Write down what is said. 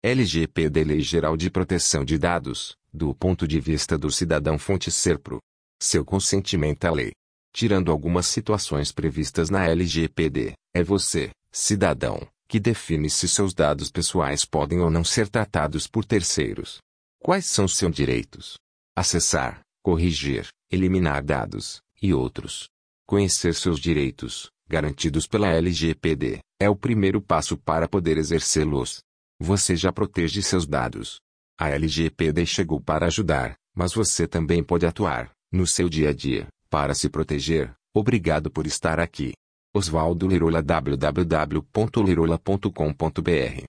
LGPD Lei Geral de Proteção de Dados, do ponto de vista do cidadão fonte SERPRO. Seu consentimento à lei. Tirando algumas situações previstas na LGPD, é você, cidadão, que define se seus dados pessoais podem ou não ser tratados por terceiros. Quais são seus direitos? Acessar, corrigir, eliminar dados, e outros. Conhecer seus direitos, garantidos pela LGPD, é o primeiro passo para poder exercê-los. Você já protege seus dados. A LGPD chegou para ajudar, mas você também pode atuar, no seu dia a dia, para se proteger. Obrigado por estar aqui. Oswaldo Lirola www.lirola.com.br